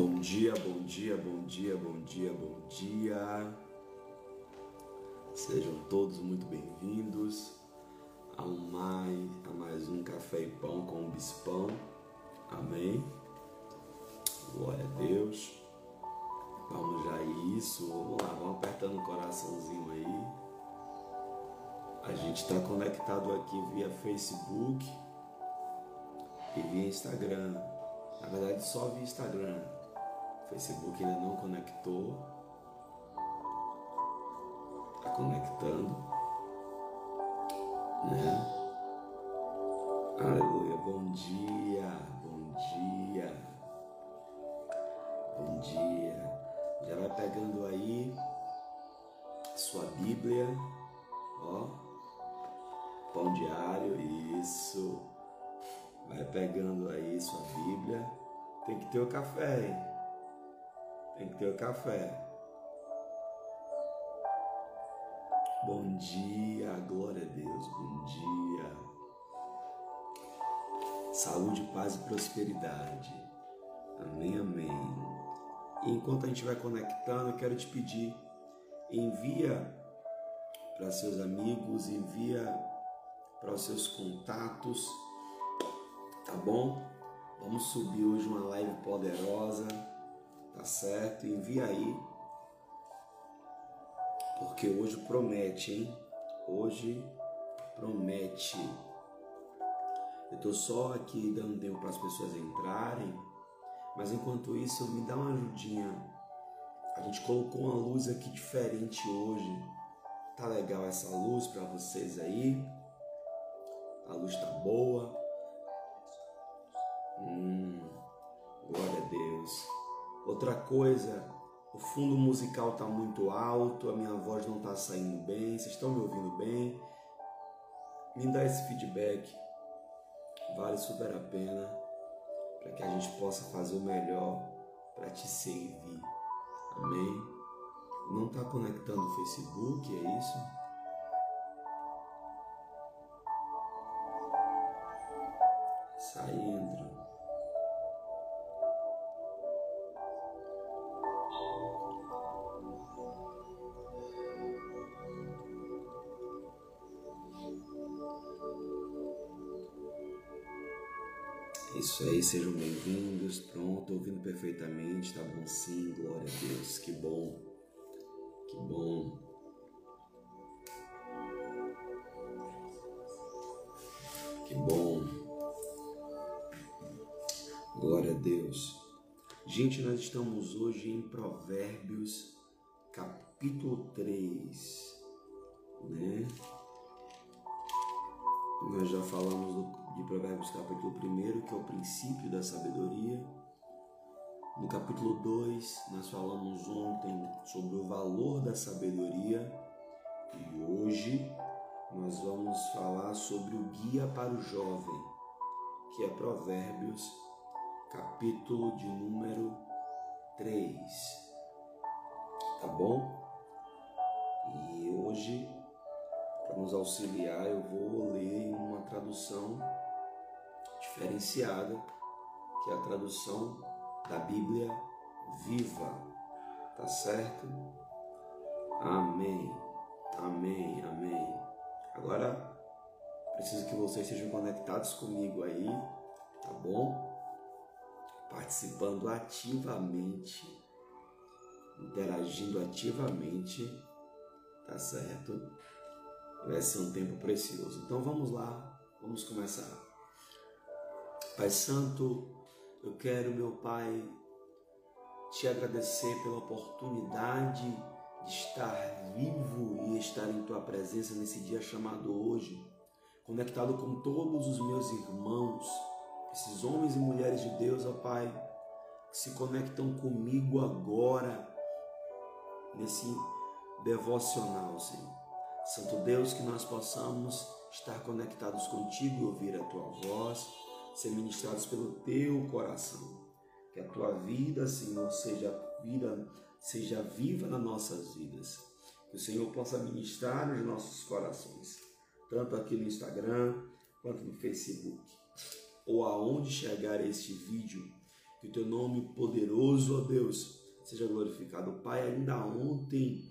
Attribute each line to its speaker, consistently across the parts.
Speaker 1: Bom dia, bom dia, bom dia, bom dia, bom dia. Sejam todos muito bem-vindos a, mais, a mais um café e pão com o bispão. Amém. Glória a Deus. Vamos já isso. Vamos lá, vamos apertando o coraçãozinho aí. A gente está conectado aqui via Facebook e via Instagram. Na verdade, só via Instagram. Facebook ainda não conectou. Está conectando. Né? Aleluia. Bom dia. Bom dia. Bom dia. Já vai pegando aí sua Bíblia. Ó. Pão diário. Isso. Vai pegando aí sua Bíblia. Tem que ter o café, hein? Tem que ter o café. Bom dia, glória a Deus, bom dia. Saúde, paz e prosperidade. Amém, amém. E enquanto a gente vai conectando, eu quero te pedir, envia para seus amigos, envia para os seus contatos, tá bom? Vamos subir hoje uma live poderosa, tá certo? Envia aí, porque hoje promete, hein? Hoje promete. Eu tô só aqui dando tempo para as pessoas entrarem, mas enquanto isso, me dá uma ajudinha. A gente colocou uma luz aqui diferente hoje. Tá legal essa luz para vocês aí? A luz tá boa. Hum. Outra coisa, o fundo musical tá muito alto, a minha voz não tá saindo bem. Vocês estão me ouvindo bem? Me dá esse feedback. Vale super a pena para que a gente possa fazer o melhor para te servir. Amém? Não está conectando o Facebook, é isso? Sai e entra. Aí, sejam bem-vindos. Pronto, ouvindo perfeitamente, tá bom sim, glória a Deus, que bom, que bom. Que bom. Glória a Deus. Gente, nós estamos hoje em Provérbios, capítulo 3, né? Nós já falamos de Provérbios capítulo 1, que é o princípio da sabedoria. No capítulo 2, nós falamos ontem sobre o valor da sabedoria e hoje nós vamos falar sobre o guia para o jovem, que é Provérbios, capítulo de número 3. Tá bom? E hoje para nos auxiliar, eu vou ler uma tradução diferenciada, que é a tradução da Bíblia viva. Tá certo? Amém. Amém. Amém. Agora preciso que vocês sejam conectados comigo aí, tá bom? Participando ativamente, interagindo ativamente, tá certo? Vai ser um tempo precioso. Então vamos lá, vamos começar. Pai Santo, eu quero, meu Pai, te agradecer pela oportunidade de estar vivo e estar em tua presença nesse dia chamado hoje, conectado com todos os meus irmãos, esses homens e mulheres de Deus, ó Pai, que se conectam comigo agora nesse devocional, Senhor. Santo Deus, que nós possamos estar conectados contigo e ouvir a tua voz, ser ministrados pelo teu coração. Que a tua vida, Senhor, seja vida, seja viva nas nossas vidas. Que o Senhor possa ministrar nos nossos corações, tanto aqui no Instagram quanto no Facebook, ou aonde chegar este vídeo. Que o teu nome poderoso, ó Deus, seja glorificado. Pai, ainda ontem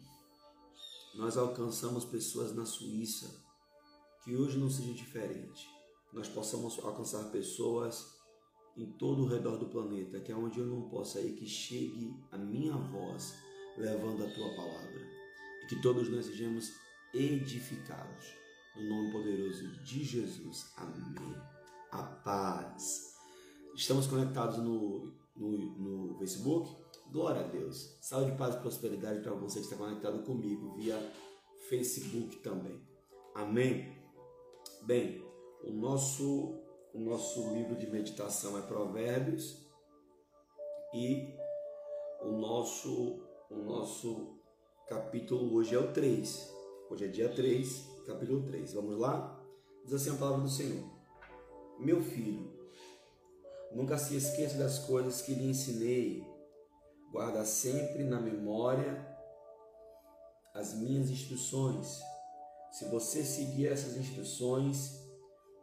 Speaker 1: nós alcançamos pessoas na Suíça, que hoje não seja diferente. Nós possamos alcançar pessoas em todo o redor do planeta, que é onde eu não possa ir, que chegue a minha voz levando a tua palavra. E que todos nós sejamos edificados. No nome poderoso de Jesus. Amém. A paz. Estamos conectados no, no, no Facebook. Glória a Deus. Saúde, paz e prosperidade para você que está conectado comigo via Facebook também. Amém. Bem, o nosso o nosso livro de meditação é Provérbios e o nosso o nosso capítulo hoje é o 3. Hoje é dia 3, capítulo 3. Vamos lá? Diz assim a palavra do Senhor: Meu filho, nunca se esqueça das coisas que lhe ensinei. Guarda sempre na memória as minhas instruções. Se você seguir essas instruções,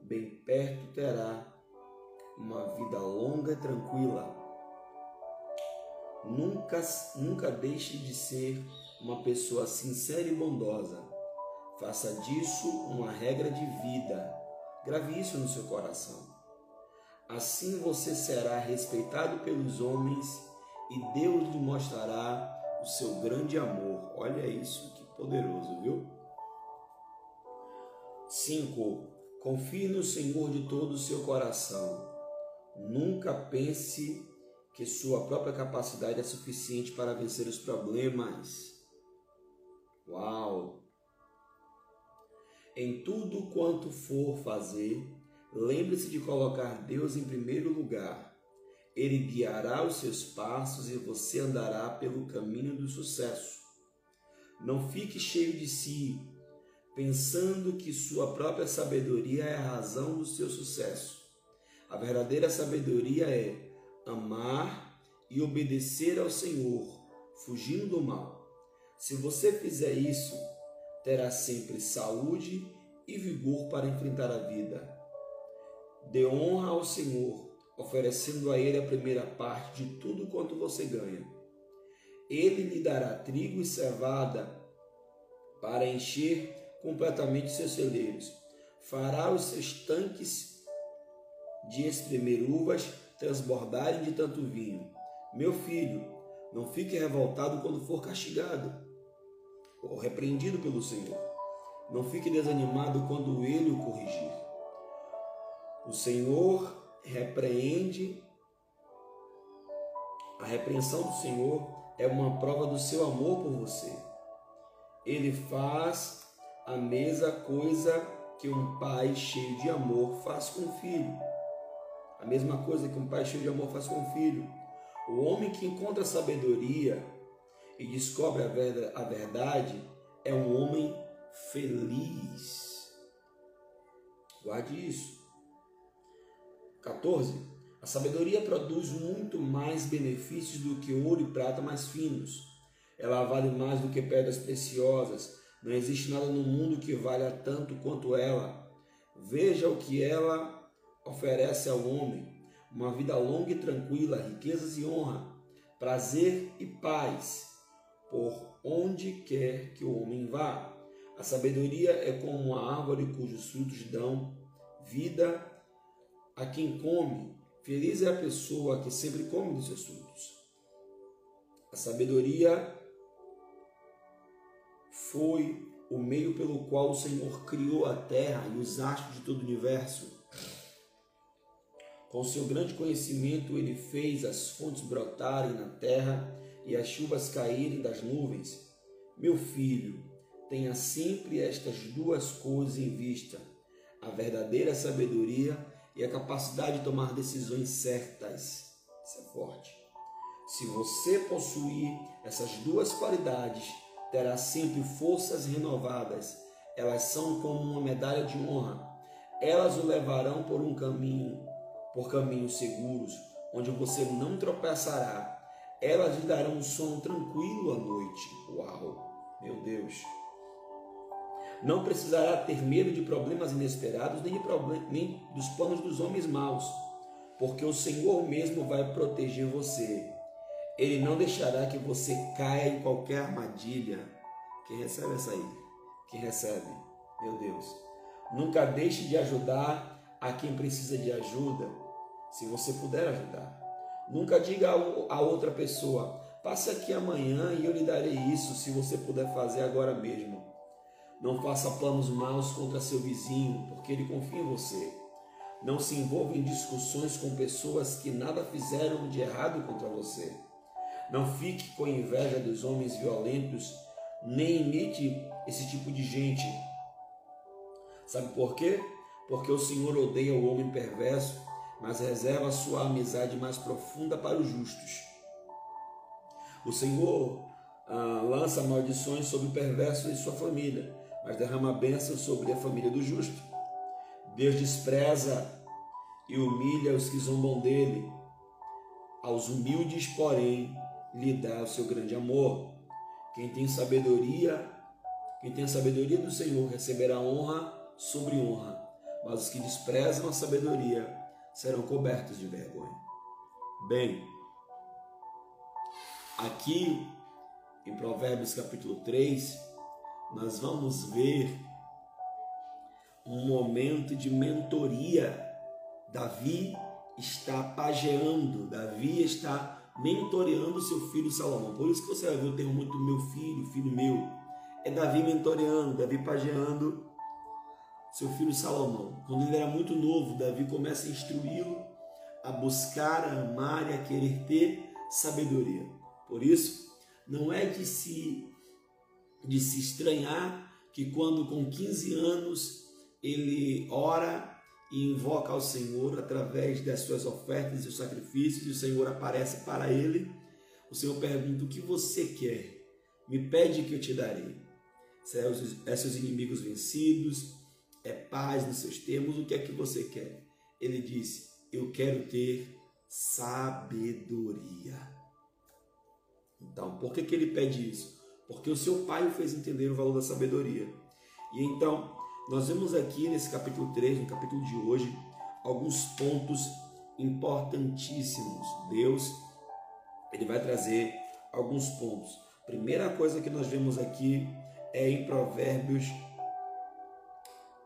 Speaker 1: bem perto terá uma vida longa e tranquila. Nunca, nunca deixe de ser uma pessoa sincera e bondosa. Faça disso uma regra de vida. Grave isso no seu coração. Assim você será respeitado pelos homens e Deus lhe mostrará o seu grande amor. Olha isso, que poderoso, viu? 5. Confie no Senhor de todo o seu coração. Nunca pense que sua própria capacidade é suficiente para vencer os problemas. Uau! Em tudo quanto for fazer, lembre-se de colocar Deus em primeiro lugar. Ele guiará os seus passos e você andará pelo caminho do sucesso. Não fique cheio de si, pensando que sua própria sabedoria é a razão do seu sucesso. A verdadeira sabedoria é amar e obedecer ao Senhor, fugindo do mal. Se você fizer isso, terá sempre saúde e vigor para enfrentar a vida. Dê honra ao Senhor, oferecendo a Ele a primeira parte de tudo quanto você ganha. Ele lhe dará trigo e cevada para encher completamente seus celeiros. Fará os seus tanques de espremer uvas transbordarem de tanto vinho. Meu filho, não fique revoltado quando for castigado ou repreendido pelo Senhor. Não fique desanimado quando ele o corrigir. O Senhor repreende. A repreensão do Senhor é uma prova do seu amor por você. Ele faz a mesma coisa que um pai cheio de amor faz com o filho. A mesma coisa que um pai cheio de amor faz com o filho. O homem que encontra sabedoria e descobre a verdade é um homem feliz. Guarde isso. 14. A sabedoria produz muito mais benefícios do que ouro e prata mais finos. Ela vale mais do que pedras preciosas. Não existe nada no mundo que valha tanto quanto ela. Veja o que ela oferece ao homem: uma vida longa e tranquila, riquezas e honra, prazer e paz, por onde quer que o homem vá. A sabedoria é como uma árvore cujos frutos dão vida a quem come. Feliz é a pessoa que sempre come dos seus frutos. A sabedoria foi o meio pelo qual o Senhor criou a terra e os astros de todo o universo. Com seu grande conhecimento, ele fez as fontes brotarem na terra e as chuvas caírem das nuvens. Meu filho, tenha sempre estas duas coisas em vista: a verdadeira sabedoria e a capacidade de tomar decisões certas. Isso é forte. Se você possuir essas duas qualidades, terá sempre forças renovadas. Elas são como uma medalha de honra. Elas o levarão por um caminho, por caminhos seguros, onde você não tropeçará. Elas lhe darão um sono tranquilo à noite. Uau, meu Deus! Não precisará ter medo de problemas inesperados nem, de problem nem dos planos dos homens maus. porque o Senhor mesmo vai proteger você. Ele não deixará que você caia em qualquer armadilha. Quem recebe essa aí? Quem recebe? Meu Deus. Nunca deixe de ajudar a quem precisa de ajuda, se você puder ajudar. Nunca diga a outra pessoa: passe aqui amanhã e eu lhe darei isso, se você puder fazer agora mesmo. Não faça planos maus contra seu vizinho, porque ele confia em você. Não se envolva em discussões com pessoas que nada fizeram de errado contra você. Não fique com inveja dos homens violentos, nem imite esse tipo de gente. Sabe por quê? Porque o Senhor odeia o homem perverso, mas reserva sua amizade mais profunda para os justos. O Senhor ah, lança maldições sobre o perverso e sua família, mas derrama bênçãos sobre a família do justo. Deus despreza e humilha os que zombam dele. Aos humildes, porém, lhe dá o seu grande amor. Quem tem sabedoria, quem tem a sabedoria do Senhor receberá honra sobre honra, mas os que desprezam a sabedoria serão cobertos de vergonha. Bem, aqui em Provérbios capítulo 3, nós vamos ver um momento de mentoria. Davi está pageando, Davi está mentoreando seu filho Salomão. Por isso que você vai ver o termo muito meu filho, filho meu. É Davi mentoreando, Davi pageando seu filho Salomão. Quando ele era muito novo, Davi começa a instruí-lo a buscar, a amar e a querer ter sabedoria. Por isso, não é de se de se estranhar que quando com 15 anos ele ora e invoca ao Senhor através das suas ofertas e os sacrifícios, e o Senhor aparece para ele. O Senhor pergunta: O que você quer? Me pede que eu te darei. É seus inimigos vencidos, é paz nos seus termos, o que é que você quer? Ele disse: Eu quero ter sabedoria. Então, por que, que ele pede isso? Porque o seu pai o fez entender o valor da sabedoria. E então, nós vemos aqui nesse capítulo 3, no capítulo de hoje, alguns pontos importantíssimos. Deus, ele vai trazer alguns pontos. Primeira coisa que nós vemos aqui é em Provérbios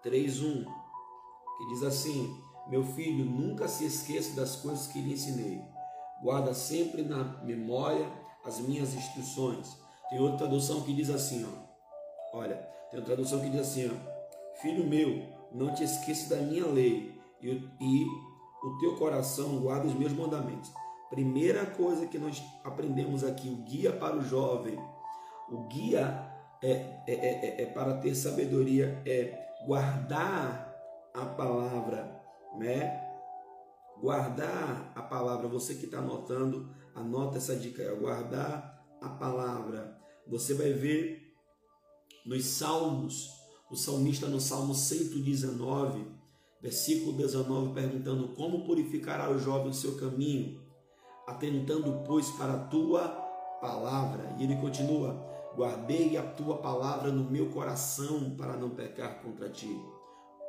Speaker 1: 3:1, que diz assim: Meu filho, nunca se esqueça das coisas que lhe ensinei. Guarda sempre na memória as minhas instruções. Tem outra tradução que diz assim, ó. Olha, tem outra tradução que diz assim, ó Filho meu, não te esqueça da minha lei e, e o teu coração guarda os meus mandamentos. Primeira coisa que nós aprendemos aqui, o guia para o jovem, o guia é, é, é, é para ter sabedoria, é guardar a palavra, né? Guardar a palavra. Você que está anotando, anota essa dica, é guardar a palavra. Você vai ver nos Salmos o salmista no Salmo 119, versículo 19, perguntando como purificará o jovem o seu caminho, atentando, pois, para a tua palavra. E ele continua: guardei a tua palavra no meu coração para não pecar contra ti,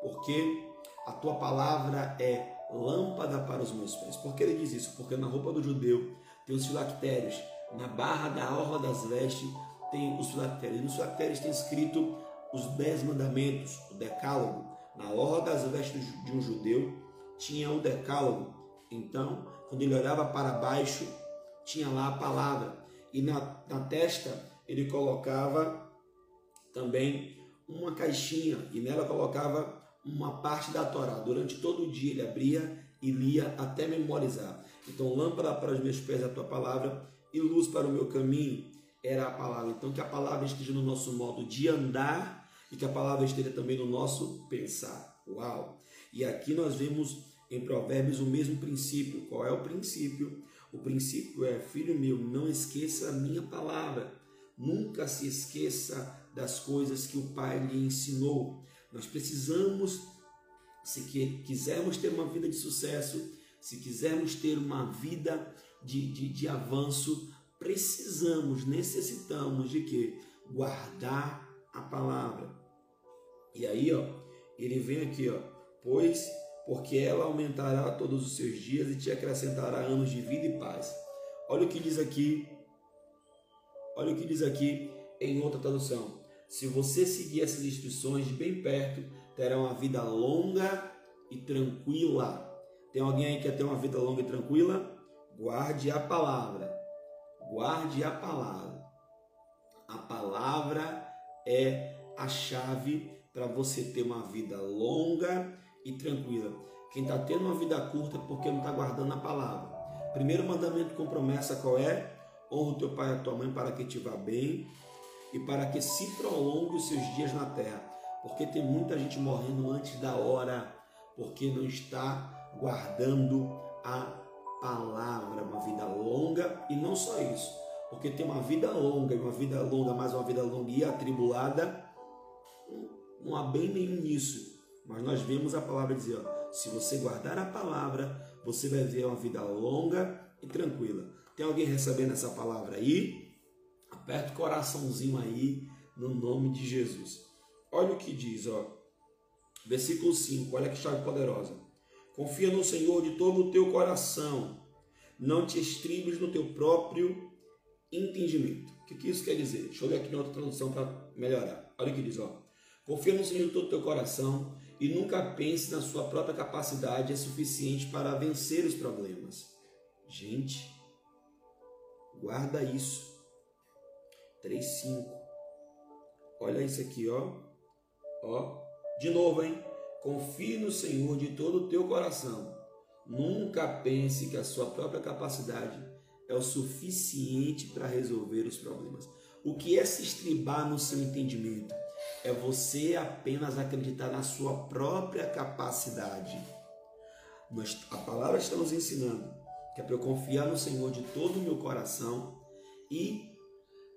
Speaker 1: porque a tua palavra é lâmpada para os meus pés. Por que ele diz isso? Porque na roupa do judeu tem os filactérios, na barra da orla das vestes tem os filactérios. Nos filactérios tem escrito os dez mandamentos, o decálogo, na orla das vestes de um judeu, tinha o decálogo. Então, quando ele olhava para baixo, tinha lá a palavra. E na, na testa ele colocava também uma caixinha e nela colocava uma parte da Torá. Durante todo o dia ele abria e lia até memorizar. Então, lâmpada para os meus pés é a tua palavra e luz para o meu caminho era a palavra. Então, que a palavra esteja no nosso modo de andar e que a palavra esteja também no nosso pensar. Uau! E aqui nós vemos em Provérbios o mesmo princípio. Qual é o princípio? O princípio é, filho meu, não esqueça a minha palavra. Nunca se esqueça das coisas que o Pai lhe ensinou. Nós precisamos, se quisermos ter uma vida de sucesso, se quisermos ter uma vida de, de, de avanço, precisamos, necessitamos de que? Guardar a palavra. E aí, ó, ele vem aqui, ó, pois porque ela aumentará todos os seus dias e te acrescentará anos de vida e paz. Olha o que diz aqui. Olha o que diz aqui em outra tradução. Se você seguir essas instruções de bem perto, terá uma vida longa e tranquila. Tem alguém aí que quer ter uma vida longa e tranquila? Guarde a palavra. Guarde a palavra. A palavra é a chave para você ter uma vida longa e tranquila. Quem está tendo uma vida curta é porque não está guardando a palavra. Primeiro mandamento com promessa qual é? Honra o teu pai e a tua mãe para que te vá bem e para que se prolongue os seus dias na terra. Porque tem muita gente morrendo antes da hora, porque não está guardando a palavra, uma vida longa e não só isso, porque tem uma vida longa e uma vida longa, mais uma vida longa e atribulada, não há bem nenhum nisso. Mas nós vemos a palavra dizer, ó, se você guardar a palavra, você vai ver uma vida longa e tranquila. Tem alguém recebendo essa palavra aí? Aperta o coraçãozinho aí no nome de Jesus. Olha o que diz, ó. Versículo 5, olha que chave poderosa. Confia no Senhor de todo o teu coração. Não te estribes no teu próprio entendimento. O que, que isso quer dizer? Deixa eu ler aqui na outra tradução para melhorar. Olha o que diz, ó. Confia no Senhor todo o teu coração e nunca pense na sua própria capacidade é suficiente para vencer os problemas. Gente, guarda isso. 3:5. Olha isso aqui, ó. Ó, de novo, hein? Confie no Senhor de todo o teu coração. Nunca pense que a sua própria capacidade é o suficiente para resolver os problemas. O que é se estribar no seu entendimento? É você apenas acreditar na sua própria capacidade. Nós, a palavra está nos ensinando que é para eu confiar no Senhor de todo o meu coração e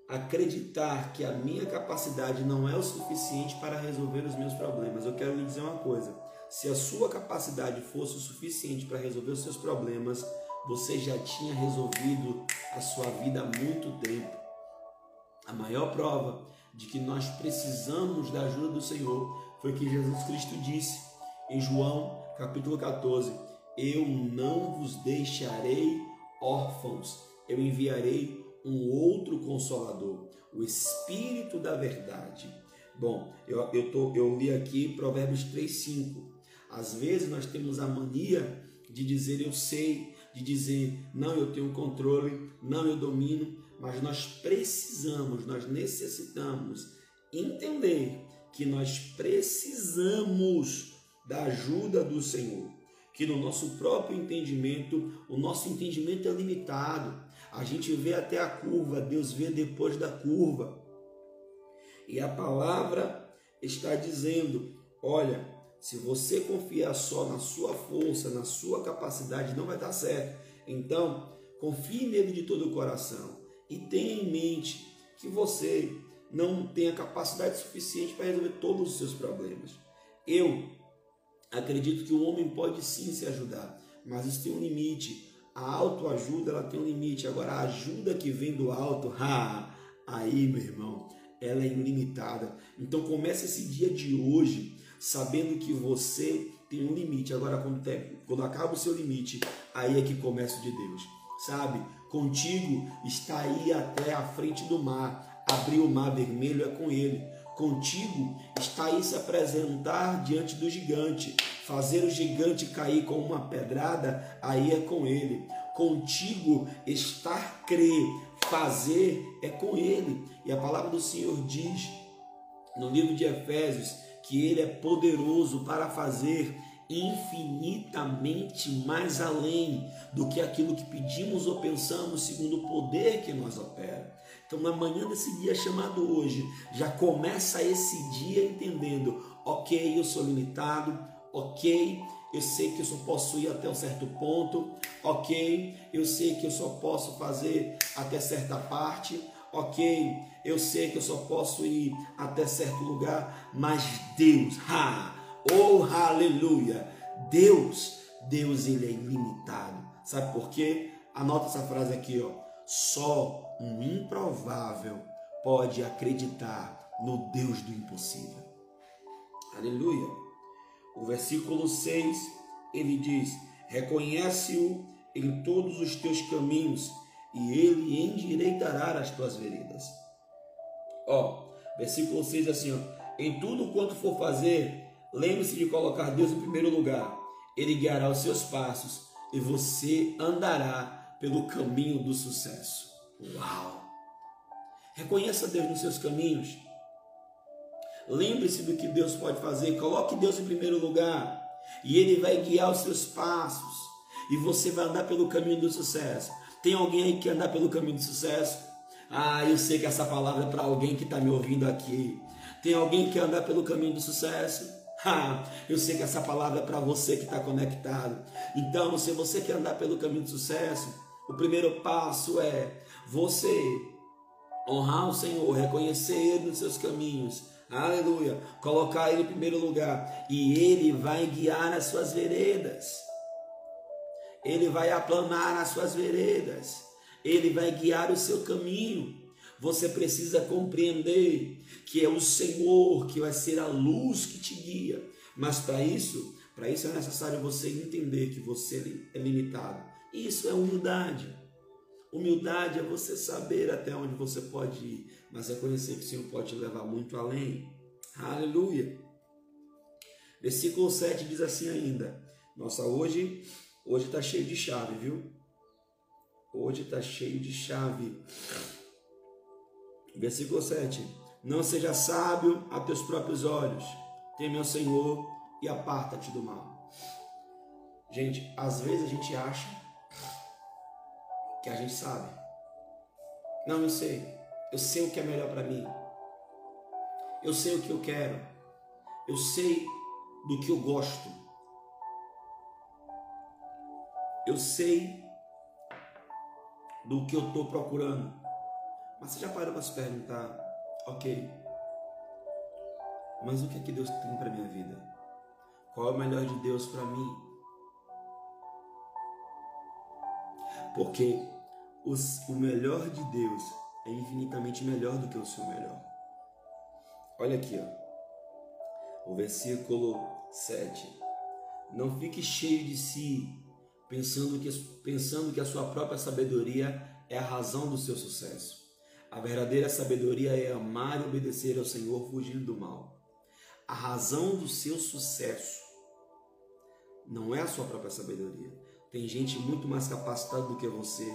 Speaker 1: acreditar que a minha capacidade não é o suficiente para resolver os meus problemas. Eu quero lhe dizer uma coisa: se a sua capacidade fosse o suficiente para resolver os seus problemas, você já tinha resolvido a sua vida há muito tempo. A maior prova de que nós precisamos da ajuda do Senhor foi que Jesus Cristo disse em João capítulo 14: Eu não vos deixarei órfãos, eu enviarei um outro consolador, o Espírito da Verdade. Bom, eu, eu, tô, eu li aqui Provérbios 3,5. Às vezes nós temos a mania de dizer eu sei, de dizer não, eu tenho controle, não, eu domino, mas nós precisamos, nós necessitamos entender que nós precisamos da ajuda do Senhor. Que no nosso próprio entendimento, o nosso entendimento é limitado. A gente vê até a curva, Deus vê depois da curva. E a palavra está dizendo: olha, se você confiar só na sua força, na sua capacidade, não vai dar certo. Então, confie nele de todo o coração e tenha em mente que você não tem a capacidade suficiente para resolver todos os seus problemas. Eu acredito que o homem pode sim se ajudar, mas isso tem um limite. A autoajuda ela tem um limite. Agora, a ajuda que vem do alto, ha, aí, meu irmão, ela é ilimitada. Então, comece esse dia de hoje sabendo que você tem um limite. Agora, quando, tem, quando acaba o seu limite, aí é que começa o de Deus, sabe? Contigo está aí até a frente do mar. Abrir o mar vermelho é com ele. Contigo está aí se apresentar diante do gigante. Fazer o gigante cair com uma pedrada, aí é com ele. Contigo estar crer, fazer é com ele. E a palavra do Senhor diz no livro de Efésios que ele é poderoso para fazer infinitamente mais além do que aquilo que pedimos ou pensamos, segundo o poder que nos opera. Então, na manhã desse dia chamado hoje, já começa esse dia entendendo: ok, eu sou limitado, ok, eu sei que eu só posso ir até um certo ponto, ok, eu sei que eu só posso fazer até certa parte, ok, eu sei que eu só posso ir até certo lugar, mas Deus, ha, Oh, aleluia! Deus, Deus ele é ilimitado. Sabe por quê? Anota essa frase aqui, ó. Só um improvável pode acreditar no Deus do impossível. Aleluia. O versículo 6 ele diz: Reconhece-o em todos os teus caminhos, e ele endireitará as tuas veredas. Ó, versículo 6 assim, ó, em tudo quanto for fazer, lembre-se de colocar Deus em primeiro lugar. Ele guiará os seus passos e você andará pelo caminho do sucesso. Uau! Reconheça Deus nos seus caminhos. Lembre-se do que Deus pode fazer. Coloque Deus em primeiro lugar. E Ele vai guiar os seus passos. E você vai andar pelo caminho do sucesso. Tem alguém aí que andar pelo caminho do sucesso? Ah, eu sei que essa palavra é para alguém que está me ouvindo aqui. Tem alguém que andar pelo caminho do sucesso? Ah, eu sei que essa palavra é para você que está conectado. Então, se você quer andar pelo caminho do sucesso, o primeiro passo é você honrar o Senhor, reconhecer Ele nos seus caminhos. Aleluia. Colocar Ele em primeiro lugar. E Ele vai guiar as suas veredas. Ele vai aplanar as suas veredas. Ele vai guiar o seu caminho. Você precisa compreender que é o Senhor que vai ser a luz que te guia. Mas para isso, para isso é necessário você entender que você é limitado. Isso é humildade. Humildade é você saber até onde você pode ir, mas é conhecer que o Senhor pode te levar muito além. Aleluia. Versículo 7 diz assim ainda. Nossa, hoje hoje está cheio de chave, viu? Hoje está cheio de chave. Versículo 7. Não seja sábio a teus próprios olhos. Teme ao Senhor e aparta-te do mal. Gente, às vezes a gente acha que a gente sabe. Não, eu sei. Eu sei o que é melhor para mim. Eu sei o que eu quero. Eu sei do que eu gosto. Eu sei do que eu estou procurando. Mas você já parou para se perguntar, ok, mas o que é que Deus tem para minha vida? Qual é o melhor de Deus para mim? Porque os, o melhor de Deus é infinitamente melhor do que o seu melhor. Olha aqui, ó. O versículo 7. Não fique cheio de si, pensando que, pensando que a sua própria sabedoria é a razão do seu sucesso. A verdadeira sabedoria é amar e obedecer ao Senhor fugindo do mal. A razão do seu sucesso não é a sua própria sabedoria, tem gente muito mais capacitada do que você.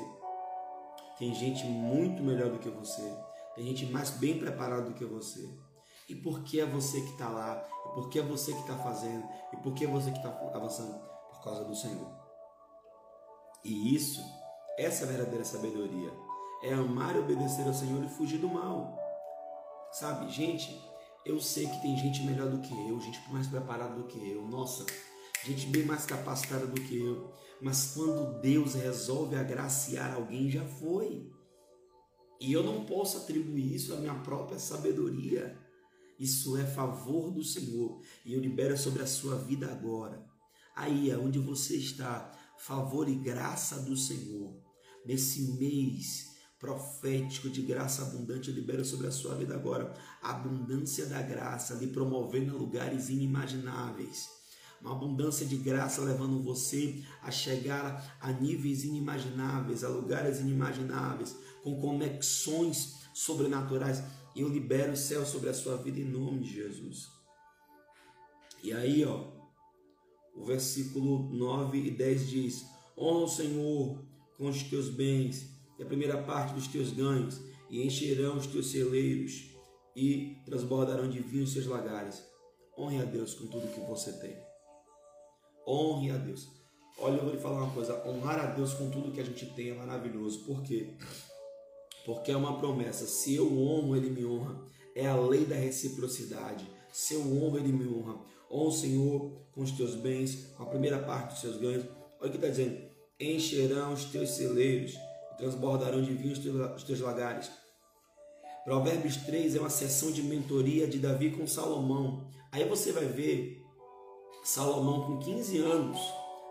Speaker 1: Tem gente muito melhor do que você. Tem gente mais bem preparada do que você. E por que é você que está lá? E por que é você que está fazendo? E por que é você que está avançando? Por causa do Senhor. E isso, essa é a verdadeira sabedoria. É amar e obedecer ao Senhor e fugir do mal. Sabe, gente, eu sei que tem gente melhor do que eu, gente mais preparada do que eu. Nossa, gente bem mais capacitada do que eu. Mas quando Deus resolve agraciar alguém, já foi. E eu não posso atribuir isso à minha própria sabedoria. Isso é favor do Senhor. E eu libero sobre a sua vida agora. Aí é onde você está. Favor e graça do Senhor. Nesse mês profético de graça abundante, eu libero sobre a sua vida agora. A abundância da graça lhe promovendo a lugares inimagináveis uma abundância de graça levando você a chegar a níveis inimagináveis, a lugares inimagináveis, com conexões sobrenaturais. Eu libero o céu sobre a sua vida em nome de Jesus. E aí, ó, o versículo 9 e 10 diz: Honra o Senhor com os teus bens e a primeira parte dos teus ganhos, e encherão os teus celeiros e transbordarão de vinho os seus lagares. Honre a Deus com tudo que você tem. Honre a Deus. Olha, eu vou lhe falar uma coisa: honrar a Deus com tudo que a gente tem é maravilhoso. Por quê? Porque é uma promessa. Se eu honro, Ele me honra. É a lei da reciprocidade. Se eu honro, Ele me honra. Honra o Senhor com os teus bens, com a primeira parte dos seus ganhos. Olha o que está dizendo: encherão os teus celeiros transbordarão de vinho os teus lagares. Provérbios 3 é uma sessão de mentoria de Davi com Salomão. Aí você vai ver Salomão, com 15 anos,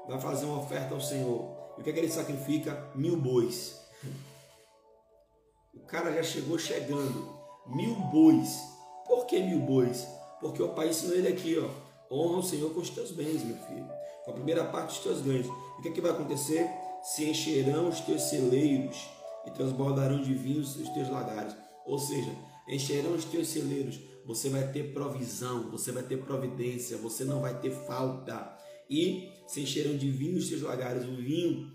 Speaker 1: vai fazer uma oferta ao Senhor. E o que é que ele sacrifica? Mil bois. O cara já chegou chegando. Mil bois. Por que mil bois? Porque o pai ensinou ele aqui, ó. Honra o Senhor com os teus bens, meu filho. Com a primeira parte dos teus ganhos. E o que, é que vai acontecer? Se encherão os teus celeiros e transbordarão de vinhos os teus lagares. Ou seja, encherão os teus celeiros. Você vai ter provisão, você vai ter providência, você não vai ter falta. E se encherão de vinho os teus lagares. O vinho,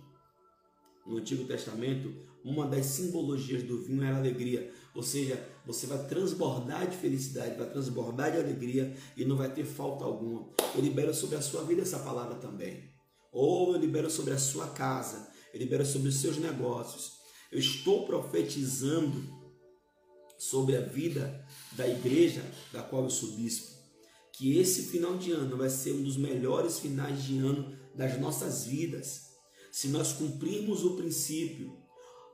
Speaker 1: no Antigo Testamento, uma das simbologias do vinho era alegria. Ou seja, você vai transbordar de felicidade, vai transbordar de alegria e não vai ter falta alguma. Eu libero sobre a sua vida essa palavra também. Ou eu libero sobre a sua casa, eu libero sobre os seus negócios. Eu estou profetizando sobre a vida da igreja da qual eu sou bispo, que esse final de ano vai ser um dos melhores finais de ano das nossas vidas. Se nós cumprirmos o princípio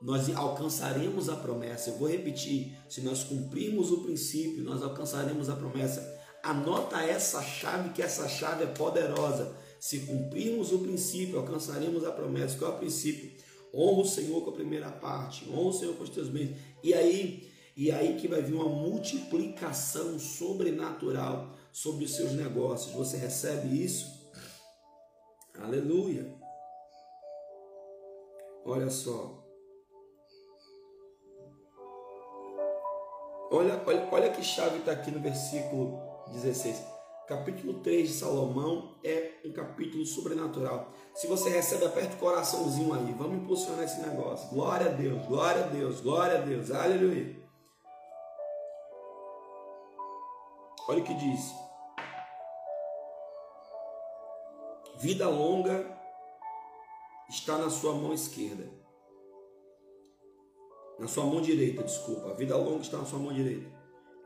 Speaker 1: nós alcançaremos a promessa. Eu vou repetir: se nós cumprirmos o princípio, nós alcançaremos a promessa. Anota essa chave, que essa chave é poderosa. Se cumprirmos o princípio, alcançaremos a promessa. Qual é o princípio? Honra o Senhor com a primeira parte, honra o Senhor com os teus bens. E aí, e aí que vai vir uma multiplicação sobrenatural sobre os seus negócios. Você recebe isso? Aleluia. Olha só. Olha, olha, olha que chave está aqui no versículo 16. Capítulo 3 de Salomão é um capítulo sobrenatural. Se você recebe, aperta o coraçãozinho aí. Vamos impulsionar esse negócio. Glória a Deus, glória a Deus, glória a Deus. Aleluia. Olha o que diz. Vida longa está na sua mão esquerda na sua mão direita, desculpa. A vida longa está na sua mão direita.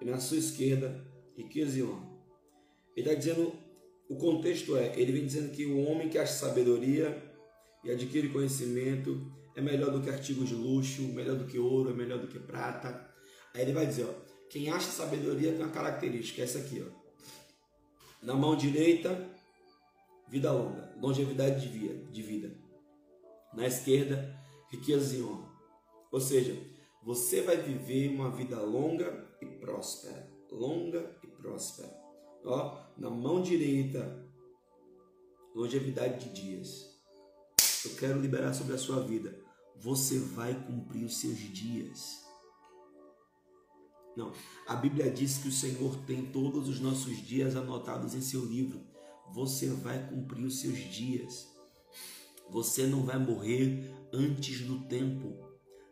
Speaker 1: E na sua esquerda, riqueza e honra. Ele está dizendo, o contexto é, ele vem dizendo que o homem que acha sabedoria e adquire conhecimento é melhor do que artigos de luxo, melhor do que ouro, é melhor do que prata. Aí ele vai dizer, ó, quem acha sabedoria tem uma característica, essa aqui, ó. Na mão direita, vida longa, longevidade de vida. De vida. Na esquerda, riqueza e honra. Ou seja, você vai viver uma vida longa e próspera. Longa e próspera. Ó, na mão direita, longevidade de dias. Eu quero liberar sobre a sua vida. Você vai cumprir os seus dias. Não, a Bíblia diz que o Senhor tem todos os nossos dias anotados em seu livro. Você vai cumprir os seus dias. Você não vai morrer antes do tempo.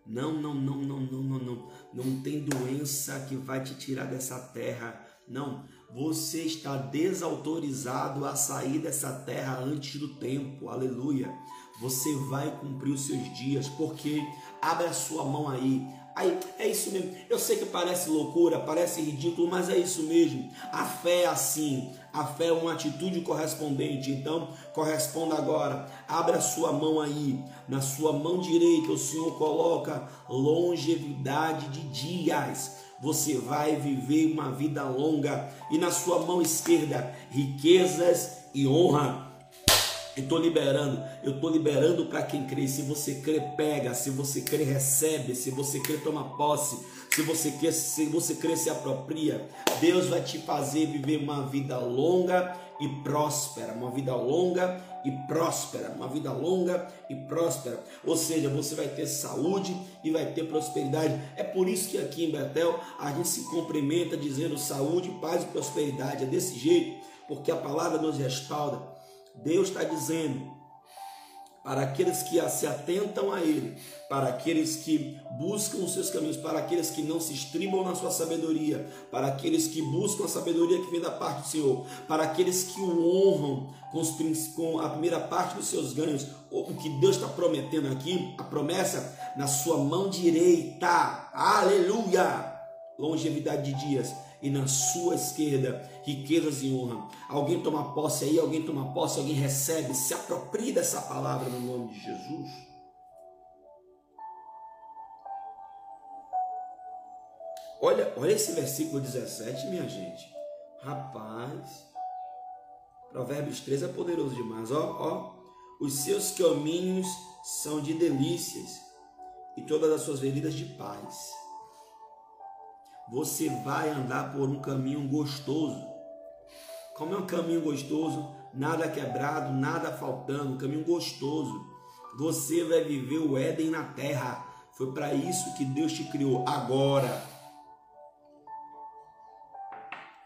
Speaker 1: Não, não, não, não, não, não, não. Não tem doença que vai te tirar dessa terra. Não. Você está desautorizado a sair dessa terra antes do tempo. Aleluia. Você vai cumprir os seus dias, porque abre a sua mão aí. Aí, é isso mesmo. Eu sei que parece loucura, parece ridículo, mas é isso mesmo. A fé é assim. A fé é uma atitude correspondente. Então, corresponda agora. Abra a sua mão aí. Na sua mão direita, o Senhor coloca longevidade de dias. Você vai viver uma vida longa. E na sua mão esquerda, riquezas e honra eu estou liberando, eu estou liberando para quem crê. Se você crê, pega. Se você crê, recebe. Se você crê, toma posse. Se você crê, se você crê, se apropria. Deus vai te fazer viver uma vida longa e próspera, uma vida longa e próspera, uma vida longa e próspera. Ou seja, você vai ter saúde e vai ter prosperidade. É por isso que aqui em Betel a gente se cumprimenta dizendo saúde, paz e prosperidade. É desse jeito, porque a palavra nos respalda. Deus está dizendo para aqueles que se atentam a Ele, para aqueles que buscam os seus caminhos, para aqueles que não se estribam na sua sabedoria, para aqueles que buscam a sabedoria que vem da parte do Senhor, para aqueles que o honram com, os, com a primeira parte dos seus ganhos, o que Deus está prometendo aqui, a promessa na sua mão direita, aleluia, longevidade de dias e na sua esquerda riquezas e honra. Alguém toma posse aí, alguém toma posse, alguém recebe, se apropria dessa palavra no nome de Jesus. Olha, olha esse versículo 17, minha gente. Rapaz, Provérbios 3 é poderoso demais. Ó, ó, os seus caminhos são de delícias e todas as suas veredas de paz você vai andar por um caminho gostoso. Como é um caminho gostoso, nada quebrado, nada faltando, um caminho gostoso. Você vai viver o Éden na terra. Foi para isso que Deus te criou agora.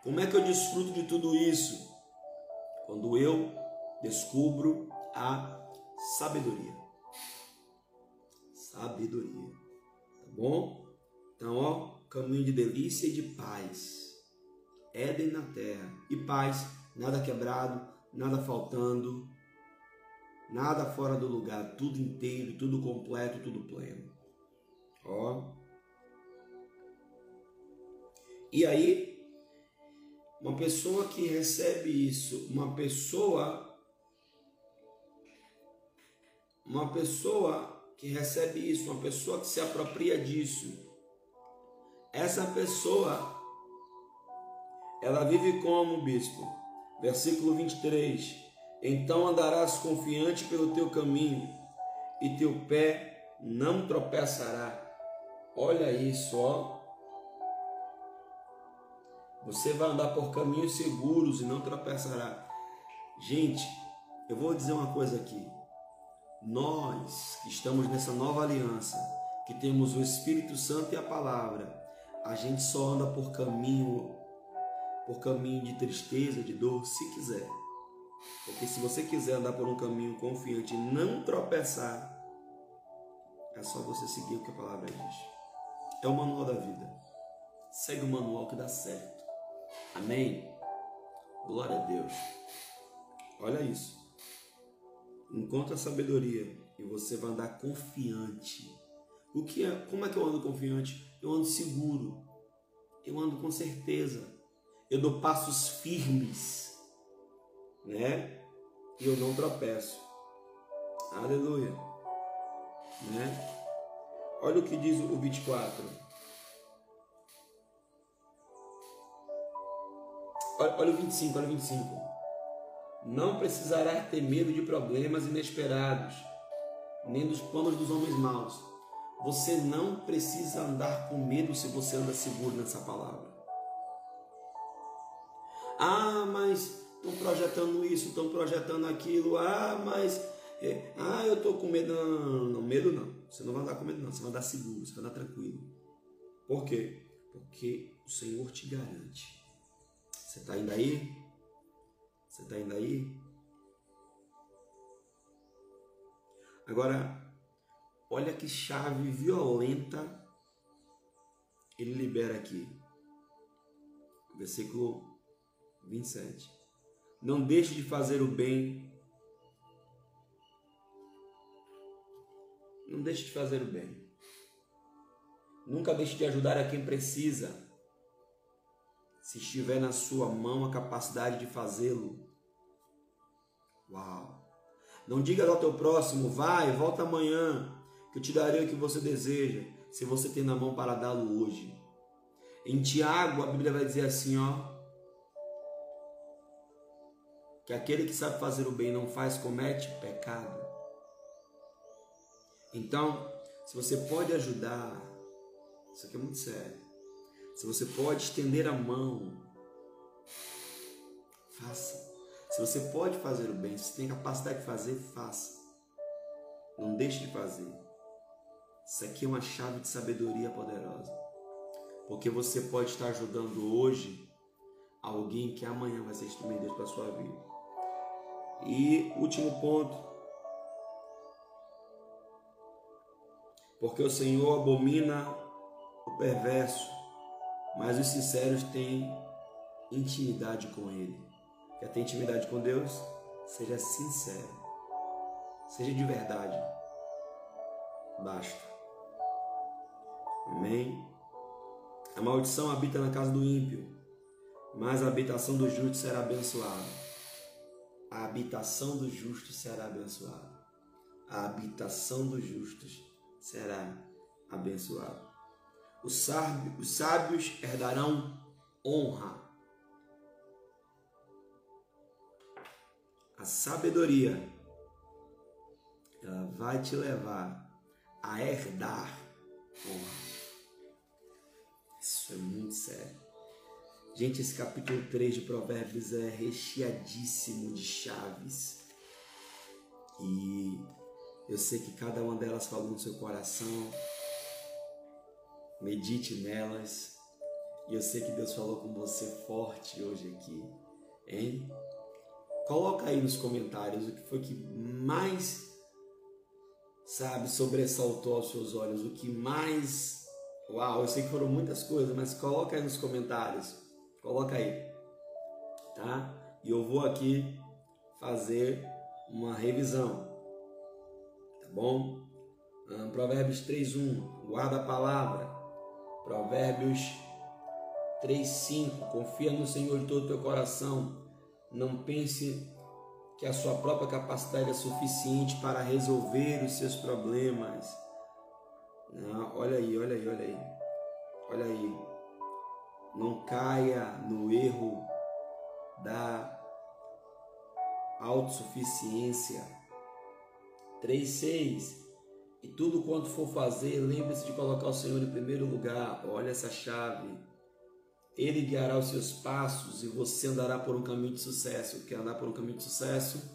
Speaker 1: Como é que eu desfruto de tudo isso? Quando eu descubro a sabedoria. Sabedoria. Tá bom? Então, ó, caminho de delícia e de paz. Éden na terra. E paz, nada quebrado, nada faltando, nada fora do lugar, tudo inteiro, tudo completo, tudo pleno. Ó. E aí, uma pessoa que recebe isso, uma pessoa uma pessoa que recebe isso, uma pessoa que se apropria disso, essa pessoa ela vive como bispo. Versículo 23. Então andarás confiante pelo teu caminho, e teu pé não tropeçará. Olha isso, ó. Você vai andar por caminhos seguros e não tropeçará. Gente, eu vou dizer uma coisa aqui. Nós que estamos nessa nova aliança, que temos o Espírito Santo e a palavra, a gente só anda por caminho por caminho de tristeza, de dor, se quiser. Porque se você quiser andar por um caminho confiante e não tropeçar, é só você seguir o que a palavra diz. É o manual da vida. Segue o manual que dá certo. Amém? Glória a Deus. Olha isso. Encontra a sabedoria e você vai andar confiante. O que é? Como é que eu ando confiante? Eu ando seguro. Eu ando com certeza. Eu dou passos firmes, né? E eu não tropeço. Aleluia. Né? Olha o que diz o 24. Olha, o 25, olha o 25. Não precisará ter medo de problemas inesperados, nem dos planos dos homens maus. Você não precisa andar com medo se você anda seguro nessa palavra. Ah, mas estão projetando isso, estão projetando aquilo. Ah, mas. É, ah, eu estou com medo. Não, não, medo não. Você não vai andar com medo, não. Você vai andar seguro, você vai andar tranquilo. Por quê? Porque o Senhor te garante. Você está indo aí? Você está indo aí? Agora, olha que chave violenta ele libera aqui. Versículo 27. Não deixe de fazer o bem. Não deixe de fazer o bem. Nunca deixe de ajudar a quem precisa. Se estiver na sua mão a capacidade de fazê-lo. Uau! Não diga ao teu próximo, vai, volta amanhã, eu te darei o que você deseja, se você tem na mão para dá-lo hoje. Em Tiago, a Bíblia vai dizer assim, ó, que aquele que sabe fazer o bem não faz, comete pecado. Então, se você pode ajudar, isso aqui é muito sério. Se você pode estender a mão, faça. Se você pode fazer o bem, se você tem capacidade de fazer, faça. Não deixe de fazer. Isso aqui é uma chave de sabedoria poderosa. Porque você pode estar ajudando hoje alguém que amanhã vai ser instrumento de Deus para a sua vida. E último ponto. Porque o Senhor abomina o perverso, mas os sinceros têm intimidade com Ele. Quer ter intimidade com Deus? Seja sincero. Seja de verdade. Basta. Amém? A maldição habita na casa do ímpio, mas a habitação do justo será abençoada a habitação dos justos será abençoada. A habitação dos justos será abençoada. Os sábios, os sábios herdarão honra. A sabedoria ela vai te levar a herdar honra. Isso é muito sério. Gente, esse capítulo 3 de Provérbios é recheadíssimo de chaves. E eu sei que cada uma delas falou no seu coração. Medite nelas. E eu sei que Deus falou com você forte hoje aqui. Hein? Coloca aí nos comentários o que foi que mais, sabe, sobressaltou aos seus olhos, o que mais. Uau, eu sei que foram muitas coisas, mas coloca aí nos comentários. Coloca aí. Tá? E eu vou aqui fazer uma revisão. Tá bom? Um, Provérbios 3:1, guarda a palavra. Provérbios 3:5, confia no Senhor de todo o teu coração não pense que a sua própria capacidade é suficiente para resolver os seus problemas. Não, olha aí, olha aí, olha aí. Olha aí. Não caia no erro da autossuficiência. 3,6. E tudo quanto for fazer, lembre-se de colocar o Senhor em primeiro lugar. Olha essa chave. Ele guiará os seus passos e você andará por um caminho de sucesso. Quer andar por um caminho de sucesso?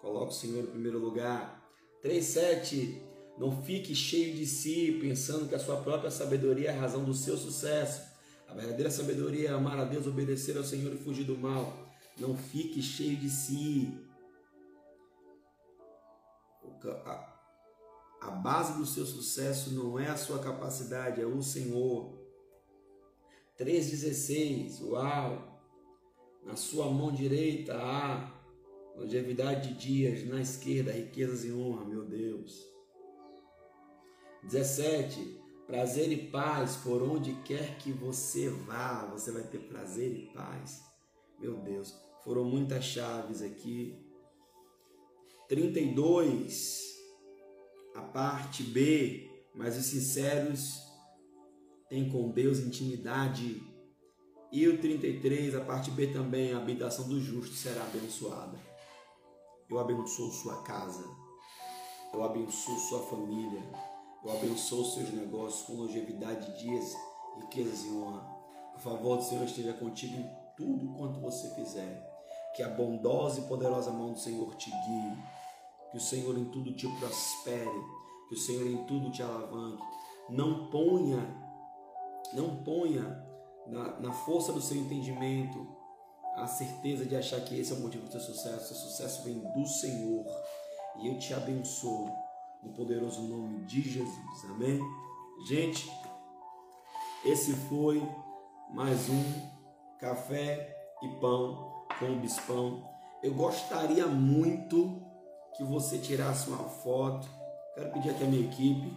Speaker 1: Coloque o Senhor em primeiro lugar. 3:7 Não fique cheio de si, pensando que a sua própria sabedoria é a razão do seu sucesso. A verdadeira sabedoria é amar a Deus, obedecer ao Senhor e fugir do mal. Não fique cheio de si. A base do seu sucesso não é a sua capacidade, é o Senhor. 3,16, uau! Na sua mão direita há longevidade de dias, na esquerda riquezas e honra, meu Deus. 17, prazer e paz por onde quer que você vá, você vai ter prazer e paz. Meu Deus, foram muitas chaves aqui. 32, a parte B, mas os sinceros tem com Deus intimidade. E o 33, a parte B também, a habitação do justo será abençoada. Eu abençoo sua casa, eu abençoo sua família, eu abençoo seus negócios com longevidade de dias, riquezas e honra. Por favor do Senhor esteja contigo em tudo quanto você fizer. Que a bondosa e poderosa mão do Senhor te guie. Que o Senhor em tudo te prospere. Que o Senhor em tudo te alavanque. Não ponha não ponha na, na força do seu entendimento a certeza de achar que esse é o motivo do seu sucesso. Seu sucesso vem do Senhor. E eu te abençoo no poderoso nome de Jesus. Amém? Gente, esse foi mais um café e pão com o bispão. Eu gostaria muito que você tirasse uma foto. Quero pedir aqui a minha equipe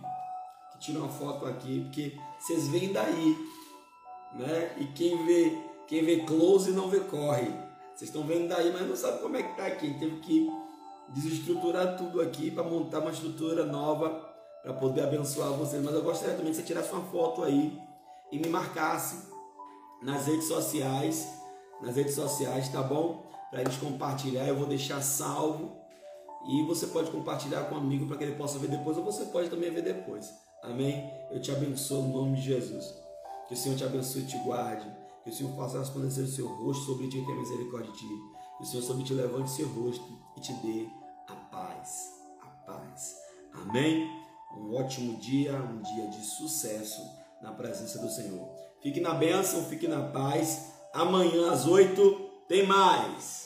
Speaker 1: que tire uma foto aqui, porque vocês veem daí, né? E quem vê, quem vê close não vê corre. Vocês estão vendo daí, mas não sabe como é que tá aqui. Teve que desestruturar tudo aqui para montar uma estrutura nova para poder abençoar vocês. Mas eu gostaria também que você tirasse uma foto aí e me marcasse nas redes sociais, nas redes sociais, tá bom? Para eles compartilhar, eu vou deixar salvo e você pode compartilhar com um amigo para que ele possa ver depois, ou você pode também ver depois. Amém? Eu te abençoo no nome de Jesus. Que o Senhor te abençoe e te guarde. Que o Senhor faça resplandecer o seu rosto sobre ti e tenha misericórdia de ti. O Senhor sobre ti levante seu rosto e te dê a paz. A paz. Amém? Um ótimo dia, um dia de sucesso na presença do Senhor. Fique na bênção, fique na paz. Amanhã às oito tem mais.